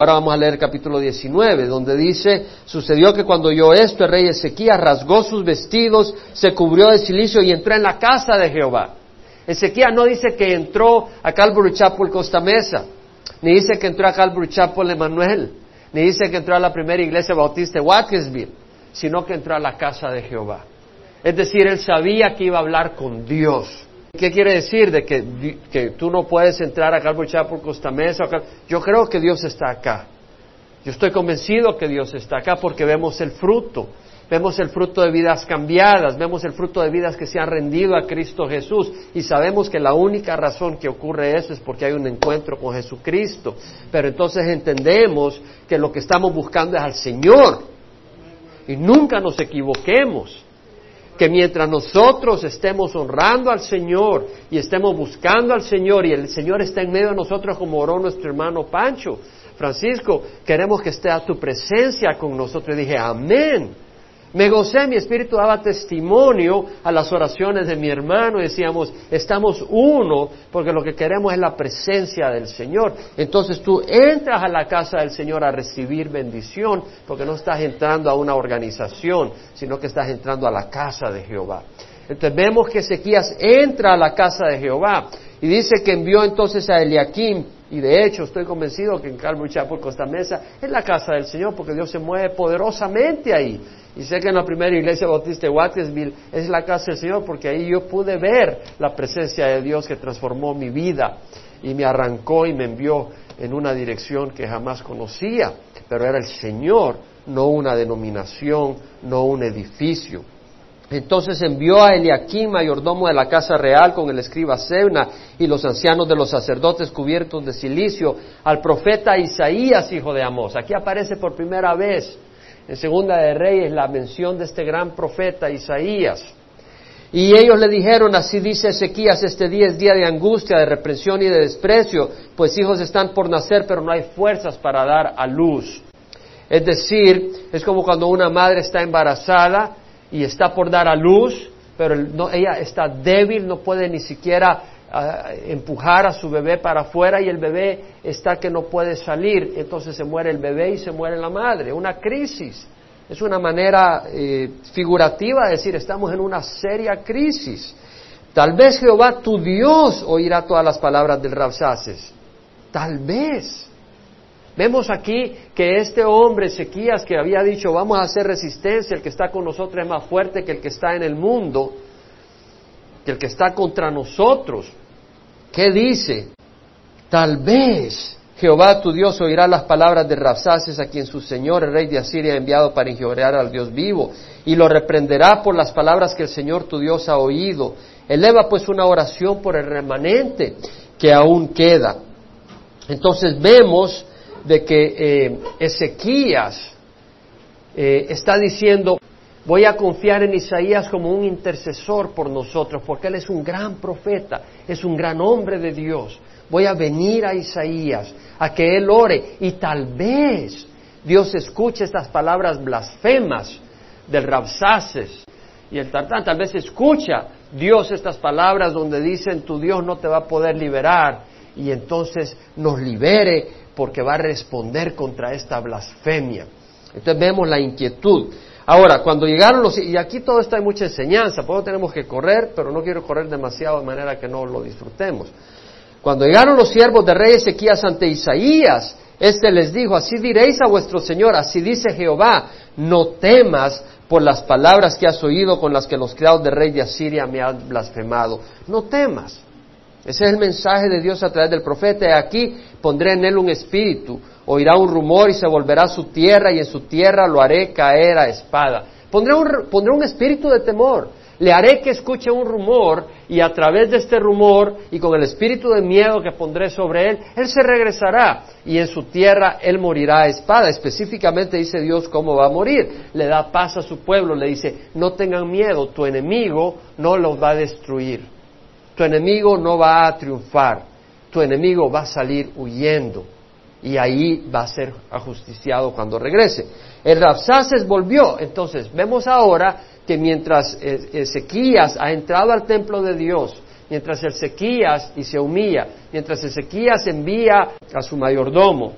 Ahora vamos a leer el capítulo 19, donde dice, sucedió que cuando oyó esto, el rey Ezequías rasgó sus vestidos, se cubrió de silicio y entró en la casa de Jehová. Ezequías no dice que entró a Calvary Chapel Costa Mesa, ni dice que entró a Calvary Chapel Emanuel, ni dice que entró a la primera iglesia bautista de Watkinsville, sino que entró a la casa de Jehová. Es decir, él sabía que iba a hablar con Dios. ¿Qué quiere decir? De que, tú no puedes entrar a Calvary Chapel Costa Mesa. Yo creo que Dios está acá. Yo estoy convencido que Dios está acá porque vemos el fruto. Vemos el fruto de vidas cambiadas, vemos el fruto de vidas que se han rendido a Cristo Jesús y sabemos que la única razón que ocurre eso es porque hay un encuentro con Jesucristo. Pero entonces entendemos que lo que estamos buscando es al Señor y nunca nos equivoquemos que mientras nosotros estemos honrando al Señor y estemos buscando al Señor y el Señor está en medio de nosotros como oró nuestro hermano Pancho, Francisco, queremos que esté a tu presencia con nosotros. Y dije, amén. Me gocé, mi espíritu daba testimonio a las oraciones de mi hermano. Decíamos, estamos uno porque lo que queremos es la presencia del Señor. Entonces tú entras a la casa del Señor a recibir bendición porque no estás entrando a una organización, sino que estás entrando a la casa de Jehová. Entonces vemos que Ezequías entra a la casa de Jehová y dice que envió entonces a Eliakim y de hecho estoy convencido que en Calvary Chapel Costa Mesa es la casa del Señor porque Dios se mueve poderosamente ahí. Y sé que en la primera iglesia bautista de Watkinsville es la casa del Señor porque ahí yo pude ver la presencia de Dios que transformó mi vida y me arrancó y me envió en una dirección que jamás conocía. Pero era el Señor, no una denominación, no un edificio. Entonces envió a Eliakim, mayordomo de la casa real, con el escriba Sebna y los ancianos de los sacerdotes cubiertos de silicio, al profeta Isaías, hijo de Amós. Aquí aparece por primera vez en Segunda de Reyes la mención de este gran profeta Isaías. Y ellos le dijeron, así dice Ezequías, este día es día de angustia, de reprensión y de desprecio, pues hijos están por nacer, pero no hay fuerzas para dar a luz. Es decir, es como cuando una madre está embarazada y está por dar a luz, pero ella está débil, no puede ni siquiera empujar a su bebé para afuera y el bebé está que no puede salir, entonces se muere el bebé y se muere la madre, una crisis. Es una manera eh, figurativa de decir, estamos en una seria crisis. Tal vez Jehová tu Dios oirá todas las palabras del Rabsaces. Tal vez. Vemos aquí que este hombre, Ezequías, que había dicho, vamos a hacer resistencia, el que está con nosotros es más fuerte que el que está en el mundo, que el que está contra nosotros. ¿Qué dice? Tal vez Jehová tu Dios oirá las palabras de Rabsaces a quien su señor, el rey de Asiria, ha enviado para injuriar al Dios vivo, y lo reprenderá por las palabras que el Señor tu Dios ha oído. Eleva pues una oración por el remanente que aún queda. Entonces vemos de que eh, Ezequías eh, está diciendo, Voy a confiar en Isaías como un intercesor por nosotros, porque él es un gran profeta, es un gran hombre de Dios. Voy a venir a Isaías a que él ore y tal vez Dios escuche estas palabras blasfemas del Rabsaces y el Tartán. Tal vez escucha Dios estas palabras donde dicen tu Dios no te va a poder liberar y entonces nos libere porque va a responder contra esta blasfemia. Entonces vemos la inquietud. Ahora, cuando llegaron los... Y aquí todo esto hay mucha enseñanza, por eso tenemos que correr, pero no quiero correr demasiado de manera que no lo disfrutemos. Cuando llegaron los siervos de rey Ezequías ante Isaías, éste les dijo, así diréis a vuestro Señor, así dice Jehová, no temas por las palabras que has oído con las que los criados de rey de Asiria me han blasfemado. No temas. Ese es el mensaje de Dios a través del profeta. Aquí pondré en él un espíritu, oirá un rumor y se volverá a su tierra y en su tierra lo haré caer a espada. Pondré un, espíritu de temor, le haré que escuche un rumor y a través de este rumor y con el espíritu de miedo que pondré sobre él, él se regresará y en su tierra él morirá a espada. Específicamente dice Dios cómo va a morir. Le da paz a su pueblo, le dice, no tengan miedo, tu enemigo no los va a destruir, tu enemigo no va a triunfar, tu enemigo va a salir huyendo y ahí va a ser ajusticiado cuando regrese. El Rapsaces volvió, entonces vemos ahora que mientras e-, Ezequías ha entrado al templo de Dios, mientras Ezequías y se humilla, mientras Ezequías envía a su mayordomo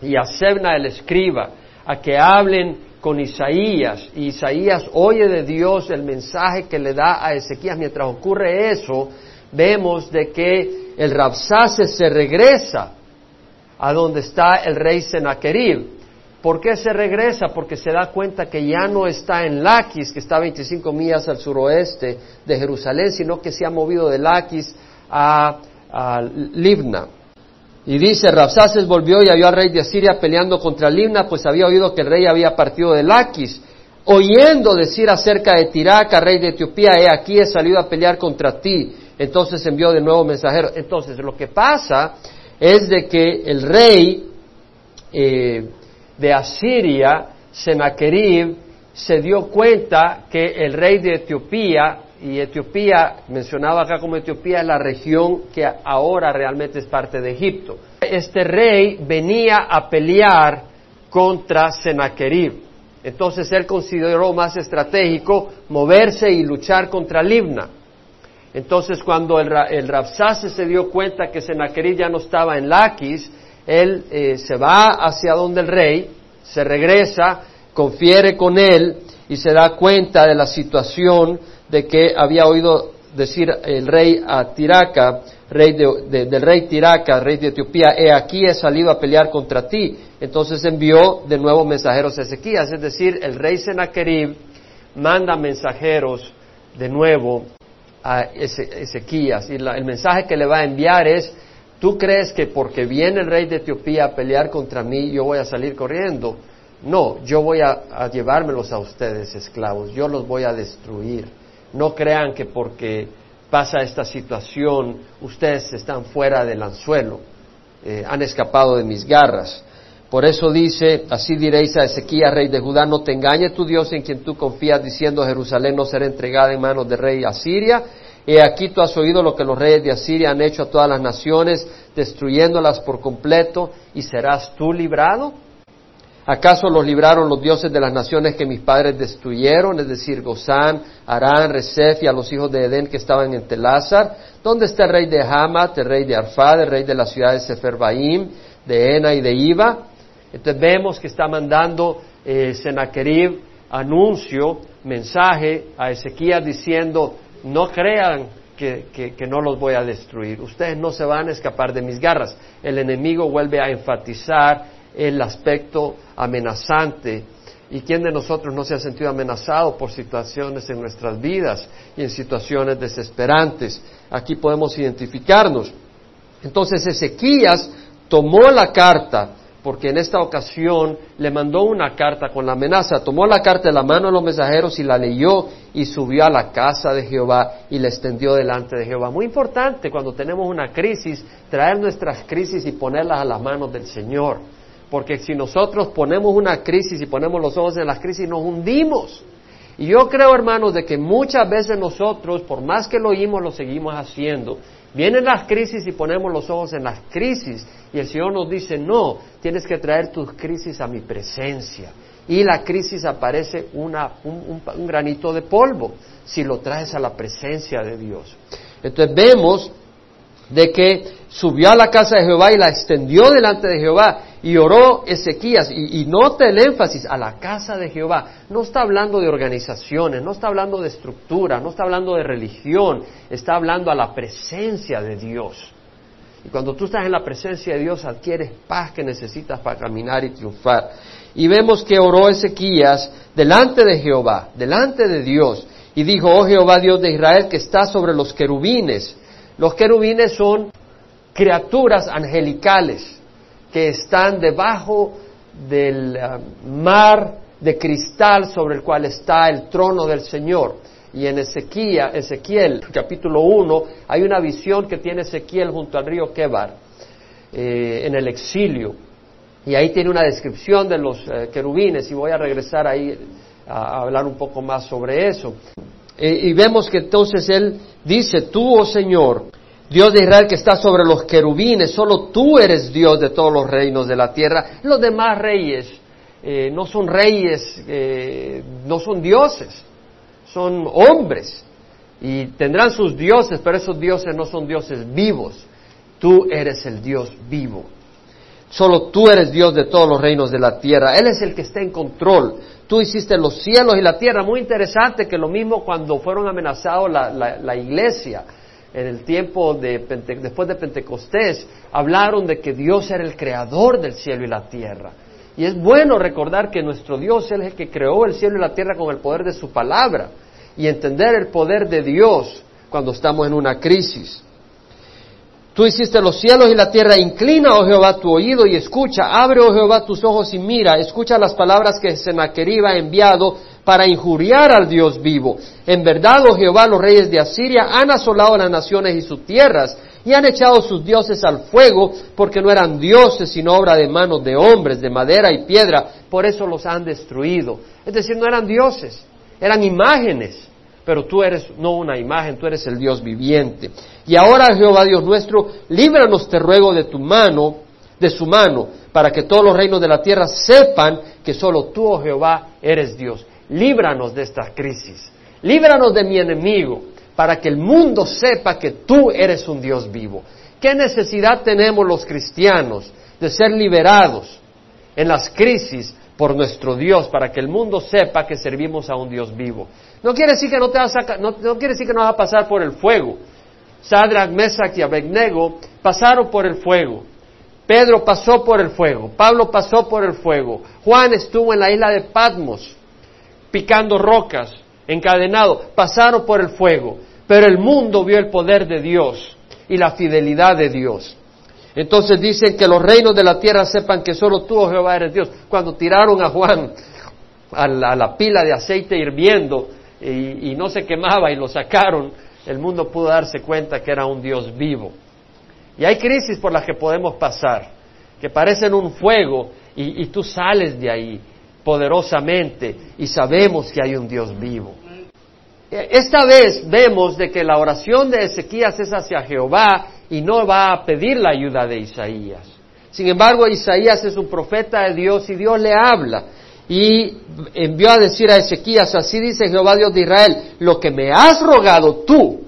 y a Sebna el escriba, a que hablen con Isaías, y Isaías oye de Dios el mensaje que le da a Ezequías. Mientras ocurre eso, vemos de que el Rabsase se regresa a donde está el rey Senaquerib. ¿Por qué se regresa? Porque se da cuenta que ya no está en Laquis, que está 25 millas al suroeste de Jerusalén, sino que se ha movido de Laquis a, Libna. Y dice, Rabsaces volvió y halló al rey de Asiria peleando contra Libna, pues había oído que el rey había partido de Laquis. Oyendo decir acerca de Tiraca, rey de Etiopía, he aquí he salido a pelear contra ti. Entonces envió de nuevo mensajero. Entonces, lo que pasa es de que el rey eh, de Asiria, Sennacherib, se dio cuenta que el rey de Etiopía, y Etiopía, mencionado acá como Etiopía, es la región que ahora realmente es parte de Egipto. Este rey venía a pelear contra Sennacherib. Entonces él consideró más estratégico moverse y luchar contra Libna. Entonces cuando el, el Rapsase se dio cuenta que Sennacherib ya no estaba en Laquis, él eh, se va hacia donde el rey, se regresa, confiere con él y se da cuenta de la situación de que había oído decir el rey a Tiraca, rey del rey Tiraca, rey de Etiopía, he aquí he salido a pelear contra ti. Entonces envió de nuevo mensajeros a Ezequías, es decir, el rey Sennacherib manda mensajeros de nuevo a Ezequías y el mensaje que le va a enviar es ¿Tú crees que porque viene el rey de Etiopía a pelear contra mí yo voy a salir corriendo? No, yo voy a, llevármelos a ustedes esclavos, yo los voy a destruir. No crean que porque pasa esta situación ustedes están fuera del anzuelo, eh, han escapado de mis garras. Por eso dice, así diréis a Ezequías, rey de Judá, no te engañe tu Dios en quien tú confías, diciendo Jerusalén no será entregada en manos del rey Asiria, He aquí tú has oído lo que los reyes de Asiria han hecho a todas las naciones, destruyéndolas por completo, y serás tú librado. ¿Acaso los libraron los dioses de las naciones que mis padres destruyeron, es decir, Gozán, Arán, Resef y a los hijos de Edén que estaban en Telázar? ¿Dónde está el rey de Hamat, el rey de Arfad, el rey de la ciudad de Seferbaim, de Ena y de Iba? Entonces vemos que está mandando eh, Sennacherib anuncio, mensaje a Ezequías diciendo, no crean que, no los voy a destruir. Ustedes no se van a escapar de mis garras. El enemigo vuelve a enfatizar el aspecto amenazante. ¿Y quién de nosotros no se ha sentido amenazado por situaciones en nuestras vidas y en situaciones desesperantes? Aquí podemos identificarnos. Entonces Ezequías tomó la carta porque en esta ocasión le mandó una carta con la amenaza, tomó la carta de la mano de los mensajeros y la leyó y subió a la casa de Jehová y la extendió delante de Jehová. Muy importante cuando tenemos una crisis, traer nuestras crisis y ponerlas a las manos del Señor, porque si nosotros ponemos una crisis y ponemos los ojos en las crisis, nos hundimos. Y yo creo, hermanos, de que muchas veces nosotros, por más que lo oímos, lo seguimos haciendo. Vienen las crisis y ponemos los ojos en las crisis y el Señor nos dice, no, tienes que traer tus crisis a mi presencia. Y la crisis aparece una, un, un granito de polvo si lo traes a la presencia de Dios. Entonces vemos de que subió a la casa de Jehová y la extendió delante de Jehová y oró Ezequías. Y, note el énfasis a la casa de Jehová. No está hablando de organizaciones, no está hablando de estructura, no está hablando de religión, está hablando a la presencia de Dios. Y cuando tú estás en la presencia de Dios adquieres paz que necesitas para caminar y triunfar. Y vemos que oró Ezequías delante de Jehová, delante de Dios, y dijo, oh Jehová Dios de Israel que está sobre los querubines los querubines son criaturas angelicales que están debajo del ah, mar de cristal sobre el cual está el trono del Señor. Y en Ezequiel, Ezequiel capítulo 1, hay una visión que tiene Ezequiel junto al río Kebar, eh, en el exilio. Y ahí tiene una descripción de los eh, querubines, y voy a regresar ahí a, hablar un poco más sobre eso. Eh, y vemos que entonces él dice, tú, oh Señor, Dios de Israel que está sobre los querubines, solo tú eres Dios de todos los reinos de la tierra. Los demás reyes eh, no son reyes, eh, no son dioses, son hombres. Y tendrán sus dioses, pero esos dioses no son dioses vivos. Tú eres el Dios vivo. Solo tú eres Dios de todos los reinos de la tierra. Él es el que está en control. Tú hiciste los cielos y la tierra. Muy interesante que lo mismo cuando fueron amenazados la, iglesia en el tiempo de después de Pentecostés, hablaron de que Dios era el creador del cielo y la tierra. Y es bueno recordar que nuestro Dios es el que creó el cielo y la tierra con el poder de su palabra y entender el poder de Dios cuando estamos en una crisis. Tú hiciste los cielos y la tierra, inclina, oh Jehová, tu oído y escucha, abre, oh Jehová, tus ojos y mira, escucha las palabras que Sennacherib ha enviado para injuriar al Dios vivo. En verdad, oh Jehová, los reyes de Asiria han asolado las naciones y sus tierras, y han echado sus dioses al fuego, porque no eran dioses, sino obra de manos de hombres, de madera y piedra, por eso los han destruido. Es decir, no eran dioses, eran imágenes pero tú eres no una imagen, tú eres el Dios viviente. Y ahora, Jehová Dios nuestro, líbranos, te ruego, de tu mano, de su mano, para que todos los reinos de la tierra sepan que solo tú, oh Jehová, eres Dios. Líbranos de esta crisis, líbranos de mi enemigo, para que el mundo sepa que tú eres un Dios vivo. ¿Qué necesidad tenemos los cristianos de ser liberados en las crisis por nuestro Dios, para que el mundo sepa que servimos a un Dios vivo? No quiere decir que no te vas a, no, quiere decir que no vas a pasar por el fuego. Sadrach, Mesach y Abednego pasaron por el fuego. Pedro pasó por el fuego. Pablo pasó por el fuego. Juan estuvo en la isla de Patmos picando rocas, encadenado. Pasaron por el fuego. Pero el mundo vio el poder de Dios y la fidelidad de Dios. Entonces dicen que los reinos de la tierra sepan que solo tú, oh Jehová, eres Dios. Cuando tiraron a Juan a la pila de aceite hirviendo, y, no se quemaba y lo sacaron, el mundo pudo darse cuenta que era un Dios vivo. Y hay crisis por las que podemos pasar, que parecen un fuego y, tú sales de ahí poderosamente y sabemos que hay un Dios vivo. E, esta vez vemos de que la oración de Ezequías es hacia Jehová y no va a pedir la ayuda de Isaías. Sin embargo, Isaías es un profeta de Dios y Dios le habla y envió a decir a Ezequías, así dice Jehová Dios de Israel, lo que me has rogado tú,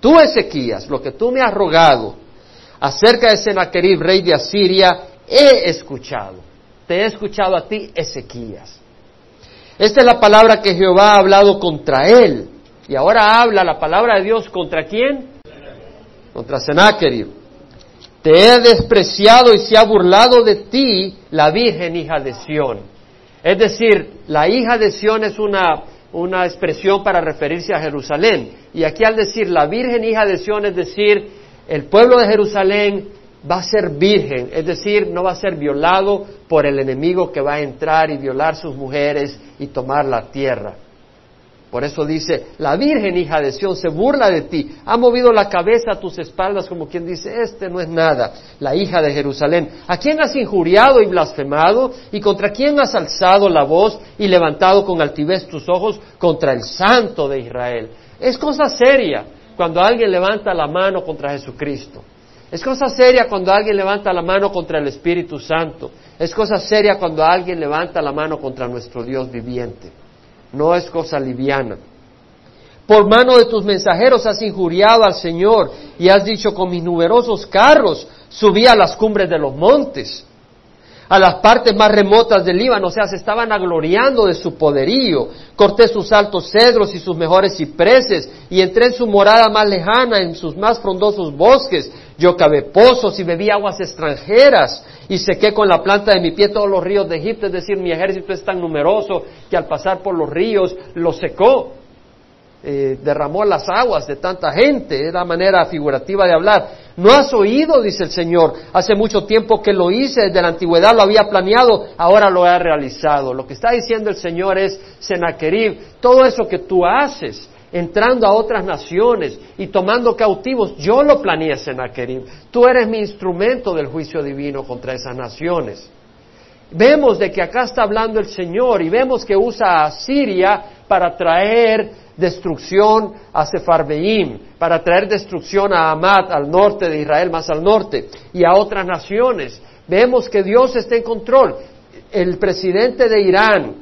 tú Ezequías, lo que tú me has rogado acerca de Sennacherib, rey de Asiria, he escuchado. Te he escuchado a ti, Ezequías. Esta es la palabra que Jehová ha hablado contra él. Y ahora habla la palabra de Dios contra quién? Contra Sennacherib. Te he despreciado y se ha burlado de ti la Virgen hija de Sión. Es decir, la hija de Sión es una, una expresión para referirse a Jerusalén. Y aquí al decir la virgen hija de Sión, es decir, el pueblo de Jerusalén va a ser virgen, es decir, no va a ser violado por el enemigo que va a entrar y violar sus mujeres y tomar la tierra. Por eso dice, la Virgen hija de Sión se burla de ti, ha movido la cabeza a tus espaldas como quien dice, este no es nada, la hija de Jerusalén. ¿A quién has injuriado y blasfemado? ¿Y contra quién has alzado la voz y levantado con altivez tus ojos contra el Santo de Israel? Es cosa seria cuando alguien levanta la mano contra Jesucristo. Es cosa seria cuando alguien levanta la mano contra el Espíritu Santo. Es cosa seria cuando alguien levanta la mano contra nuestro Dios viviente no es cosa liviana. Por mano de tus mensajeros has injuriado al Señor y has dicho con mis numerosos carros subí a las cumbres de los montes, a las partes más remotas del Líbano, o sea, se estaban agloriando de su poderío. Corté sus altos cedros y sus mejores cipreses y entré en su morada más lejana, en sus más frondosos bosques. Yo cavé pozos y bebí aguas extranjeras y sequé con la planta de mi pie todos los ríos de Egipto, es decir, mi ejército es tan numeroso que al pasar por los ríos lo secó, eh, derramó las aguas de tanta gente, es la manera figurativa de hablar. No has oído, dice el Señor, hace mucho tiempo que lo hice, desde la antigüedad lo había planeado, ahora lo he realizado. Lo que está diciendo el Señor es, Senaquerib, todo eso que tú haces, entrando a otras naciones y tomando cautivos. Yo lo planeé, Sennacherib. Tú eres mi instrumento del juicio divino contra esas naciones. Vemos de que acá está hablando el Señor y vemos que usa a Siria para traer destrucción a Sefarbeim, para traer destrucción a Amat, al norte de Israel, más al norte, y a otras naciones. Vemos que Dios está en control. El presidente de Irán,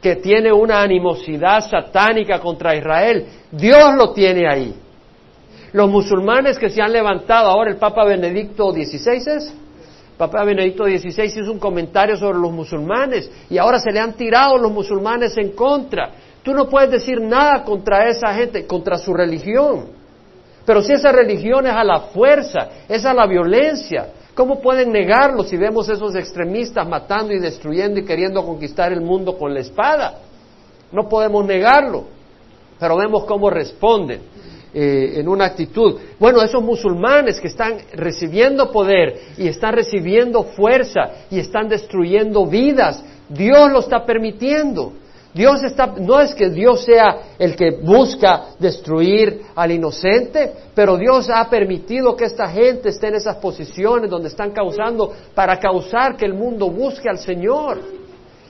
que tiene una animosidad satánica contra Israel, Dios lo tiene ahí. Los musulmanes que se han levantado, ahora el Papa Benedicto XVI es, Papa Benedicto XVI hizo un comentario sobre los musulmanes y ahora se le han tirado los musulmanes en contra. Tú no puedes decir nada contra esa gente, contra su religión. Pero si esa religión es a la fuerza, es a la violencia, ¿cómo pueden negarlo si vemos esos extremistas matando y destruyendo y queriendo conquistar el mundo con la espada? No podemos negarlo, pero vemos cómo responden. Eh, en una actitud. Bueno, esos musulmanes que están recibiendo poder y están recibiendo fuerza y están destruyendo vidas, Dios lo está permitiendo. Dios está, no es que Dios sea el que busca destruir al inocente, pero Dios ha permitido que esta gente esté en esas posiciones donde están causando para causar que el mundo busque al Señor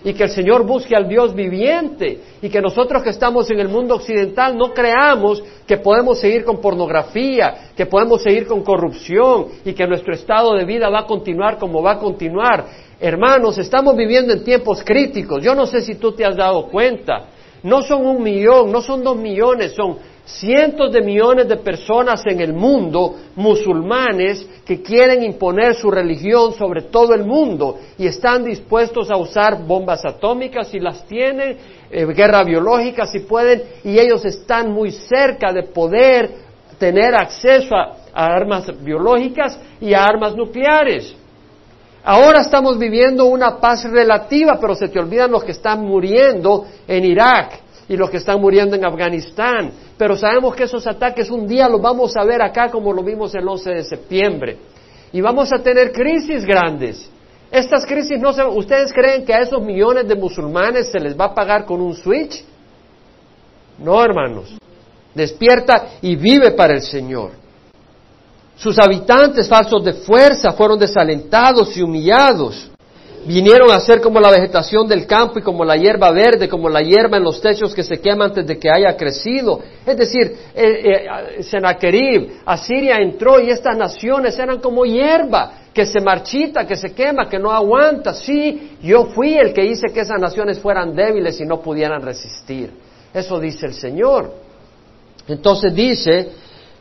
y que el Señor busque al Dios viviente y que nosotros que estamos en el mundo occidental no creamos que podemos seguir con pornografía, que podemos seguir con corrupción y que nuestro estado de vida va a continuar como va a continuar. Hermanos, estamos viviendo en tiempos críticos. Yo no sé si tú te has dado cuenta. No son un millón, no son dos millones, son cientos de millones de personas en el mundo, musulmanes, que quieren imponer su religión sobre todo el mundo y están dispuestos a usar bombas atómicas si las tienen, eh, guerra biológica si pueden, y ellos están muy cerca de poder tener acceso a armas biológicas y a armas nucleares. Ahora estamos viviendo una paz relativa, pero se te olvidan los que están muriendo en Irak y los que están muriendo en Afganistán. Pero sabemos que esos ataques un día los vamos a ver acá como lo vimos el 11 de septiembre. Y vamos a tener crisis grandes. Estas crisis no se... ¿Ustedes creen que a esos millones de musulmanes se les va a pagar con un switch? No, hermanos. Despierta y vive para el Señor. Sus habitantes falsos de fuerza fueron desalentados y humillados vinieron a ser como la vegetación del campo y como la hierba verde, como la hierba en los techos que se quema antes de que haya crecido. Es decir, eh, eh, Senaquerib, Asiria entró y estas naciones eran como hierba que se marchita, que se quema, que no aguanta. Sí, yo fui el que hice que esas naciones fueran débiles y no pudieran resistir. Eso dice el Señor. Entonces dice,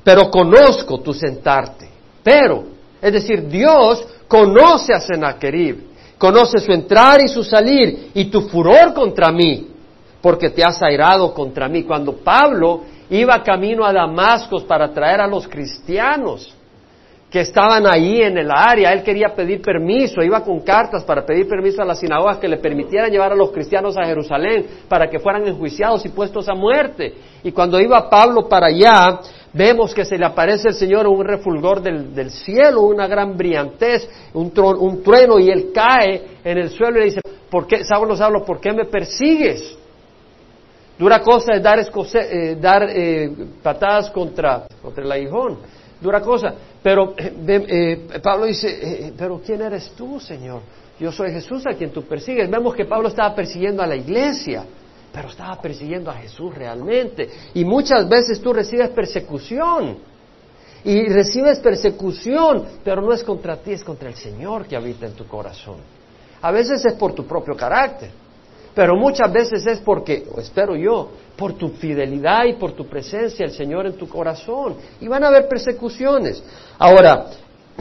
pero conozco tu sentarte. Pero, es decir, Dios conoce a Senaquerib conoce su entrar y su salir y tu furor contra mí, porque te has airado contra mí. Cuando Pablo iba camino a Damasco para traer a los cristianos que estaban ahí en el área, él quería pedir permiso, iba con cartas para pedir permiso a las sinagogas que le permitieran llevar a los cristianos a Jerusalén para que fueran enjuiciados y puestos a muerte. Y cuando iba Pablo para allá, vemos que se le aparece el Señor un refulgor del, cielo, una gran brillantez, un, trueno, y él cae en el suelo y le dice, ¿por qué, Saulo, Saulo, ¿por qué me persigues? Dura cosa es dar, eh, dar eh, patadas contra, contra el aguijón, dura cosa. Pero eh, Pablo dice, pero ¿quién eres tú, Señor? Yo soy Jesús a quien tú persigues. Vemos que Pablo estaba persiguiendo a la iglesia pero estaba persiguiendo a Jesús realmente. Y muchas veces tú recibes persecución. Y recibes persecución, pero no es contra ti, es contra el Señor que habita en tu corazón. A veces es por tu propio carácter, pero muchas veces es porque, o espero yo, por tu fidelidad y por tu presencia el Señor en tu corazón. Y van a haber persecuciones. Ahora,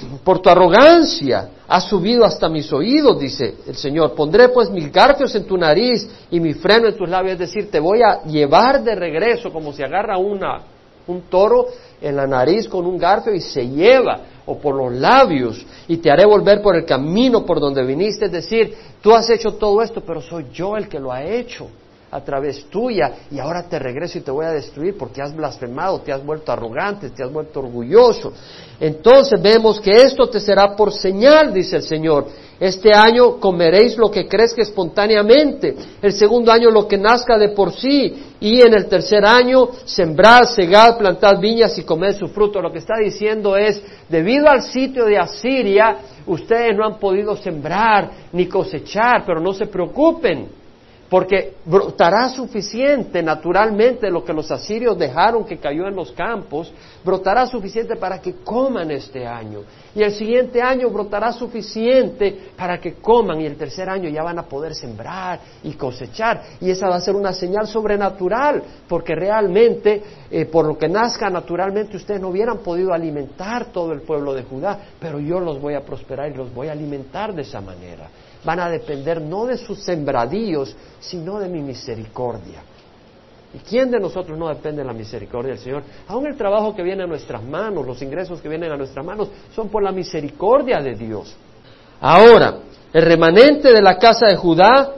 por tu arrogancia has subido hasta mis oídos, dice el Señor. Pondré pues mil garfios en tu nariz y mi freno en tus labios, es decir, te voy a llevar de regreso como si agarra una, un toro en la nariz con un garfio y se lleva, o por los labios, y te haré volver por el camino por donde viniste. Es decir, tú has hecho todo esto, pero soy yo el que lo ha hecho a través tuya y ahora te regreso y te voy a destruir porque has blasfemado, te has vuelto arrogante, te has vuelto orgulloso. Entonces vemos que esto te será por señal, dice el Señor. Este año comeréis lo que crezca espontáneamente, el segundo año lo que nazca de por sí, y en el tercer año sembrad, segad, plantad viñas y comed su fruto. Lo que está diciendo es, debido al sitio de Asiria, ustedes no han podido sembrar ni cosechar, pero no se preocupen porque brotará suficiente naturalmente lo que los asirios dejaron que cayó en los campos, brotará suficiente para que coman este año. Y el siguiente año brotará suficiente para que coman y el tercer año ya van a poder sembrar y cosechar. Y esa va a ser una señal sobrenatural, porque realmente, eh, por lo que nazca naturalmente, ustedes no hubieran podido alimentar todo el pueblo de Judá, pero yo los voy a prosperar y los voy a alimentar de esa manera van a depender no de sus sembradíos, sino de mi misericordia. ¿Y quién de nosotros no depende de la misericordia del Señor? Aún el trabajo que viene a nuestras manos, los ingresos que vienen a nuestras manos, son por la misericordia de Dios. Ahora, el remanente de la casa de Judá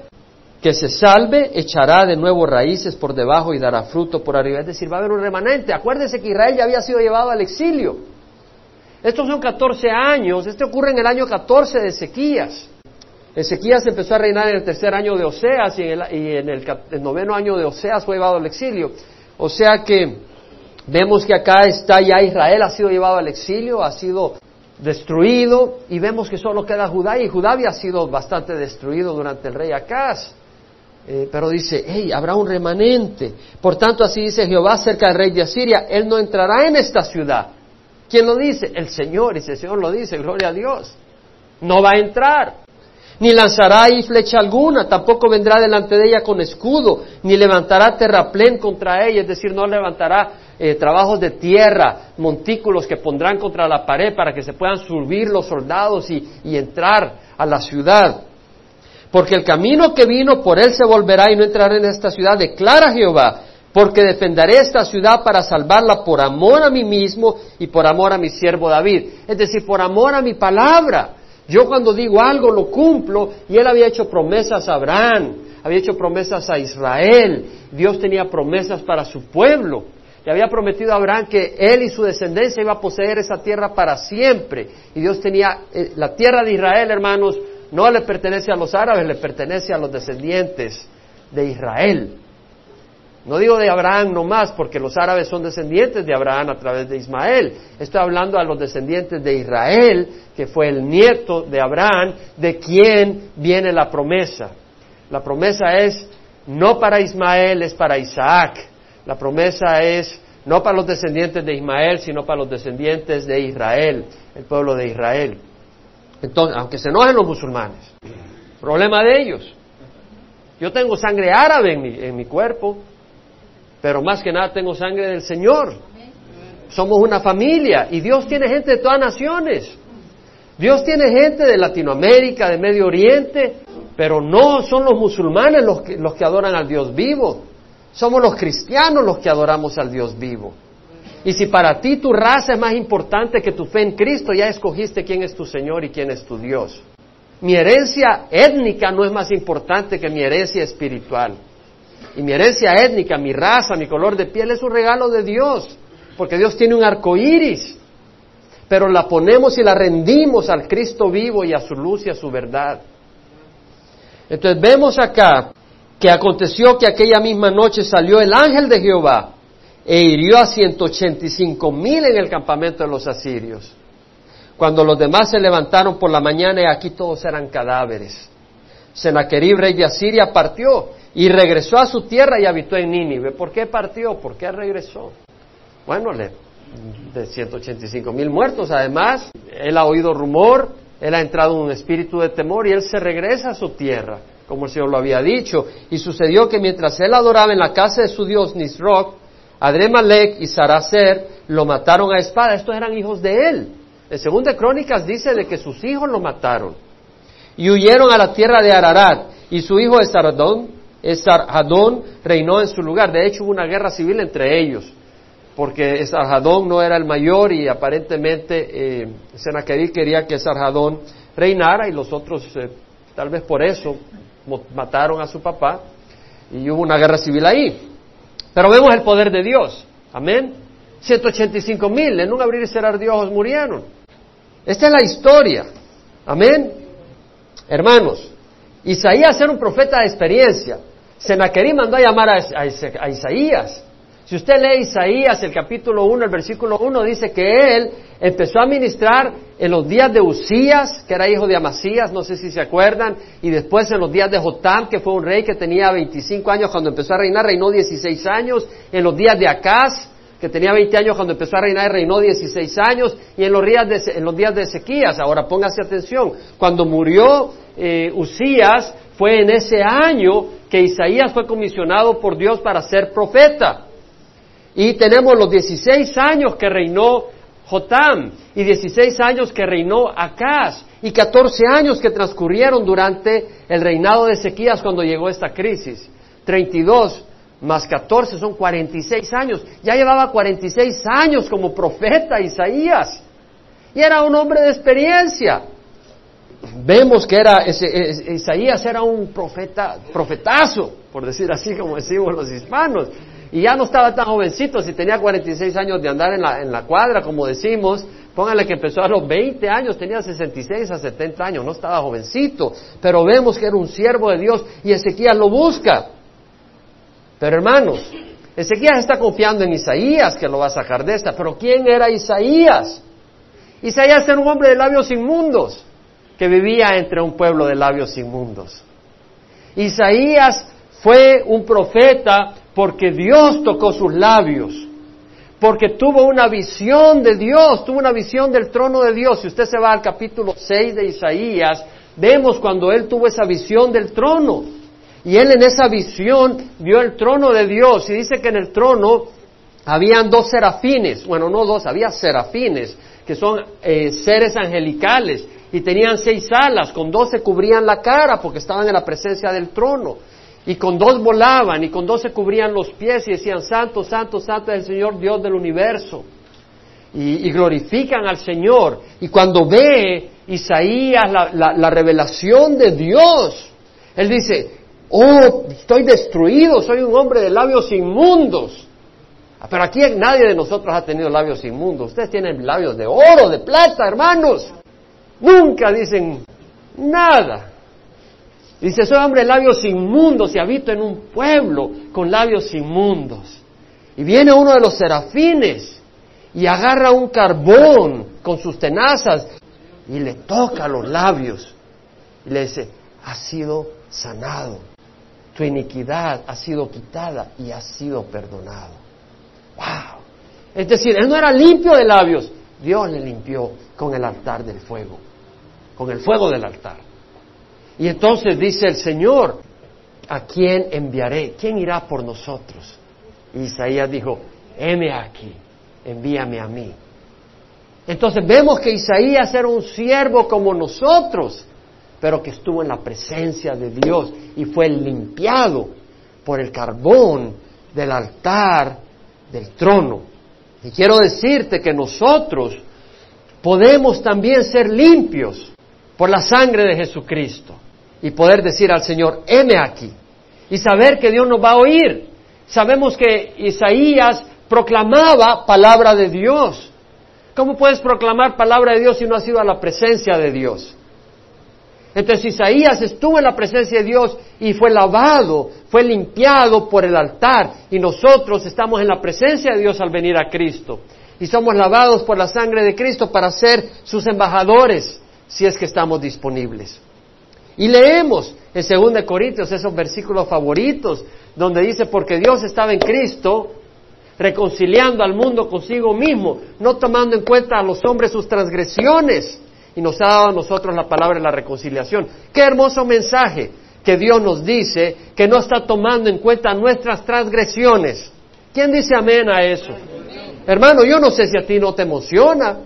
que se salve echará de nuevo raíces por debajo y dará fruto por arriba. Es decir, va a haber un remanente. Acuérdense que Israel ya había sido llevado al exilio. Estos son 14 años. Este ocurre en el año 14 de Ezequías. Ezequías empezó a reinar en el tercer año de Oseas y en, el, noveno año de Oseas fue llevado al exilio. O sea que vemos que acá está ya Israel, ha sido llevado al exilio, ha sido destruido y vemos que solo queda Judá y Judá había sido bastante destruido durante el rey Acaz. Eh, pero dice, hey, habrá un remanente. Por tanto, así dice Jehová acerca del rey de Asiria, él no entrará en esta ciudad. ¿Quién lo dice? El Señor, y el Señor lo dice, gloria a Dios. No va a entrar ni lanzará ahí flecha alguna, tampoco vendrá delante de ella con escudo, ni levantará terraplén contra ella, es decir, no levantará eh, trabajos de tierra, montículos que pondrán contra la pared para que se puedan subir los soldados y, y entrar a la ciudad. Porque el camino que vino por él se volverá y no entrará en esta ciudad, declara Jehová, porque defenderé esta ciudad para salvarla por amor a mí mismo y por amor a mi siervo David. Es decir, por amor a mi palabra. Yo cuando digo algo lo cumplo y él había hecho promesas a Abraham, había hecho promesas a Israel, Dios tenía promesas para su pueblo. Le había prometido a Abraham que él y su descendencia iba a poseer esa tierra para siempre. Y Dios tenía, eh, la tierra de Israel, hermanos, no le pertenece a los árabes, le pertenece a los descendientes de Israel. No digo de Abraham nomás, porque los árabes son descendientes de Abraham a través de Ismael. Estoy hablando a los descendientes de Israel, que fue el nieto de Abraham, de quien viene la promesa. La promesa es no para Ismael, es para Isaac. La promesa es no para los descendientes de Ismael, sino para los descendientes de Israel, el pueblo de Israel. Entonces, aunque se enojen los musulmanes, problema de ellos. Yo tengo sangre árabe en mi, en mi cuerpo, pero más que nada tengo sangre del Señor. Somos una familia y Dios tiene gente de todas naciones. Dios tiene gente de Latinoamérica, de Medio Oriente, pero no son los musulmanes los que, los que adoran al Dios vivo. Somos los cristianos los que adoramos al Dios vivo. Y si para ti tu raza es más importante que tu fe en Cristo, ya escogiste quién es tu Señor y quién es tu Dios. Mi herencia étnica no es más importante que mi herencia espiritual. Y mi herencia étnica, mi raza, mi color de piel es un regalo de Dios, porque Dios tiene un arco iris, pero la ponemos y la rendimos al Cristo vivo y a su luz y a su verdad. Entonces vemos acá que aconteció que aquella misma noche salió el ángel de Jehová e hirió a 185 mil en el campamento de los asirios. Cuando los demás se levantaron por la mañana y aquí todos eran cadáveres. Senaquerib, rey de Asiria, partió y regresó a su tierra y habitó en Nínive. ¿Por qué partió? ¿Por qué regresó? Bueno, de 185 mil muertos. Además, él ha oído rumor, él ha entrado en un espíritu de temor y él se regresa a su tierra, como el Señor lo había dicho. Y sucedió que mientras él adoraba en la casa de su dios Nisroch, Adremalek y Saracer lo mataron a espada. Estos eran hijos de él. En segunda Crónicas dice de que sus hijos lo mataron. Y huyeron a la tierra de Ararat. Y su hijo Esardón Esarhadón reinó en su lugar. De hecho, hubo una guerra civil entre ellos, porque Esarhadón no era el mayor y aparentemente eh, quería que Esarhadón reinara y los otros, eh, tal vez por eso, mataron a su papá y hubo una guerra civil ahí. Pero vemos el poder de Dios. Amén. 185 mil en un abrir y cerrar de ojos murieron. Esta es la historia. Amén. Hermanos, Isaías era un profeta de experiencia. Senaquerí mandó a llamar a, Isaías. Si usted lee Isaías, el capítulo 1, el versículo 1, dice que él empezó a ministrar en los días de Usías, que era hijo de Amasías, no sé si se acuerdan, y después en los días de Jotam, que fue un rey que tenía 25 años cuando empezó a reinar, reinó 16 años, en los días de Acaz, que tenía 20 años cuando empezó a reinar reinó 16 años, y en los días de, en los días de Ezequías. Ahora póngase atención, cuando murió eh, Usías, fue en ese año que Isaías fue comisionado por Dios para ser profeta. Y tenemos los 16 años que reinó Jotam y 16 años que reinó Acaz y 14 años que transcurrieron durante el reinado de Ezequías cuando llegó esta crisis. 32 más 14 son 46 años. Ya llevaba 46 años como profeta Isaías. Y era un hombre de experiencia. Vemos que era Isaías era un profeta, profetazo, por decir así como decimos los hispanos. Y ya no estaba tan jovencito, si tenía 46 años de andar en la, en la cuadra, como decimos, póngale que empezó a los 20 años, tenía 66 a 70 años, no estaba jovencito, pero vemos que era un siervo de Dios y Ezequías lo busca. Pero hermanos, Ezequías está confiando en Isaías que lo va a sacar de esta, pero ¿quién era Isaías? Isaías era un hombre de labios inmundos que vivía entre un pueblo de labios inmundos. Isaías fue un profeta porque Dios tocó sus labios, porque tuvo una visión de Dios, tuvo una visión del trono de Dios. Si usted se va al capítulo 6 de Isaías, vemos cuando él tuvo esa visión del trono. Y él en esa visión vio el trono de Dios y dice que en el trono habían dos serafines, bueno, no dos, había serafines, que son eh, seres angelicales, y tenían seis alas, con dos se cubrían la cara porque estaban en la presencia del trono. Y con dos volaban y con dos se cubrían los pies y decían, Santo, Santo, Santo es el Señor Dios del universo. Y, glorifican al Señor. Y cuando ve Isaías la, la revelación de Dios, él dice, oh, estoy destruido, soy un hombre de labios inmundos. Ah, pero aquí nadie de nosotros ha tenido labios inmundos. Ustedes tienen labios de oro, de plata, hermanos. Nunca dicen nada. Dice, soy hombre de labios inmundos y habito en un pueblo con labios inmundos. Y viene uno de los serafines y agarra un carbón con sus tenazas y le toca los labios y le dice, has sido sanado, tu iniquidad ha sido quitada y has sido perdonado. ¡Wow! Es decir, él no era limpio de labios, Dios le limpió con el altar del fuego, con el fuego del altar. Y entonces dice el Señor, ¿a quién enviaré? ¿Quién irá por nosotros? Y Isaías dijo, heme aquí, envíame a mí. Entonces vemos que Isaías era un siervo como nosotros, pero que estuvo en la presencia de Dios y fue limpiado por el carbón del altar del trono. Y quiero decirte que nosotros podemos también ser limpios por la sangre de Jesucristo y poder decir al Señor, heme aquí, y saber que Dios nos va a oír. Sabemos que Isaías proclamaba palabra de Dios. ¿Cómo puedes proclamar palabra de Dios si no has ido a la presencia de Dios? Entonces Isaías estuvo en la presencia de Dios y fue lavado, fue limpiado por el altar y nosotros estamos en la presencia de Dios al venir a Cristo y somos lavados por la sangre de Cristo para ser sus embajadores si es que estamos disponibles. Y leemos en 2 Corintios esos versículos favoritos donde dice, porque Dios estaba en Cristo reconciliando al mundo consigo mismo, no tomando en cuenta a los hombres sus transgresiones, y nos ha dado a nosotros la palabra de la reconciliación. Qué hermoso mensaje que Dios nos dice que no está tomando en cuenta nuestras transgresiones. ¿Quién dice amén a eso? Hermano, yo no sé si a ti no te emociona.